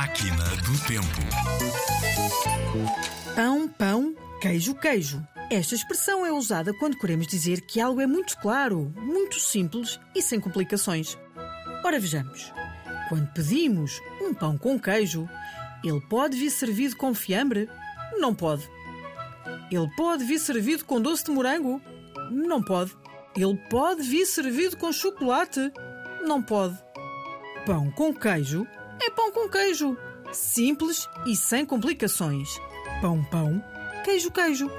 Máquina do Tempo. Pão, pão, queijo, queijo. Esta expressão é usada quando queremos dizer que algo é muito claro, muito simples e sem complicações. Ora vejamos. Quando pedimos um pão com queijo, ele pode vir servido com fiambre? Não pode. Ele pode vir servido com doce de morango? Não pode. Ele pode vir servido com chocolate? Não pode. Pão com queijo é pão com queijo. Simples e sem complicações. Pão, pão, queijo, queijo.